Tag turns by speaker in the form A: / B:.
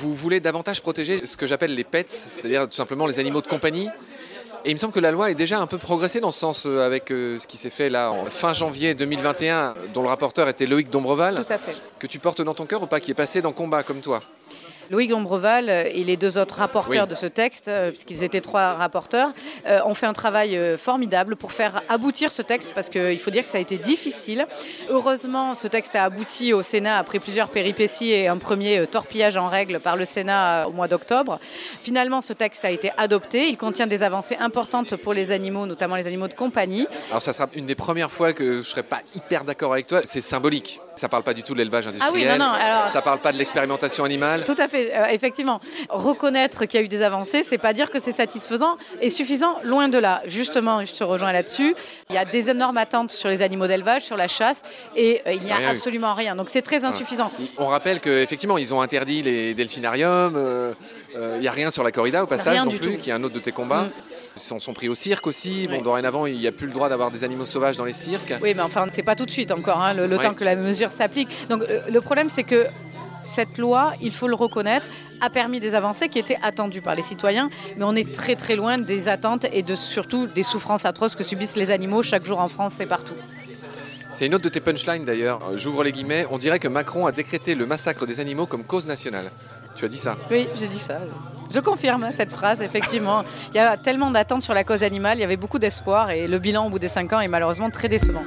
A: Vous voulez davantage protéger ce que j'appelle les pets, c'est-à-dire tout simplement les animaux de compagnie. Et il me semble que la loi est déjà un peu progressée dans ce sens euh, avec euh, ce qui s'est fait là en fin janvier 2021, dont le rapporteur était Loïc Dombreval,
B: Tout à fait.
A: que tu portes dans ton cœur ou pas, qui est passé dans Combat comme toi?
B: Loïc Dombreval et les deux autres rapporteurs
A: Oui.
B: de ce texte, euh, puisqu'ils étaient trois rapporteurs, euh, ont fait un travail euh, formidable pour faire aboutir ce texte, parce qu'il faut dire que ça a été difficile. Heureusement, ce texte a abouti au Sénat après plusieurs péripéties et un premier torpillage en règle par le Sénat au mois d'octobre. Finalement, ce texte a été adopté. Il contient des avancées importantes pour les animaux, notamment les animaux de compagnie.
A: Alors ça sera une des premières fois que je serai pas hyper d'accord avec toi, c'est symbolique. Ça parle pas du tout de l'élevage industriel.
B: Ah oui, non, non, alors-
A: Ça parge pas de l'expérimentation animale.
B: Tout à fait, euh, effectivement. Reconnaître qu'il y a eu des avancées, c'est pas dire que c'est satisfaisant et suffisant, loin de là. Justement, je te rejoins là-dessus. Il y a des énormes attentes sur les animaux d'élevage, sur la chasse, et euh, il n'y a
A: Rien eu.
B: absolument rien. Donc c'est très insuffisant.
A: On rappelle qu'effectivement, ils ont interdit les delphinariums. euh, euh, Il n'y a rien sur la corrida au passage
B: Rien
A: non plus,
B: tout.
A: qui est un autre de tes combats.
B: Mm.
A: Ils sont pris au cirque aussi. Bon,
B: Ouais.
A: dorénavant, il n'y a plus le droit d'avoir des animaux sauvages dans les cirques.
B: Oui, mais enfin, c'est pas tout de suite encore, hein, le, le
A: Ouais.
B: temps que la mesure s'applique. Donc euh, le problème, c'est que cette loi, il faut le reconnaître, a permis des avancées qui étaient attendues par les citoyens, mais on est très très loin des attentes et de surtout des souffrances atroces que subissent les animaux chaque jour en France et partout.
A: C'est une autre de tes punchlines d'ailleurs. Euh, J'ouvre les guillemets. On dirait que Macron a décrété le massacre des animaux comme cause nationale. Tu as dit ça.
B: Oui, j'ai dit ça. Je confirme cette phrase, effectivement. Il y a tellement d'attentes sur la cause animale, il y avait beaucoup d'espoir et le bilan au bout des cinq ans est malheureusement très décevant.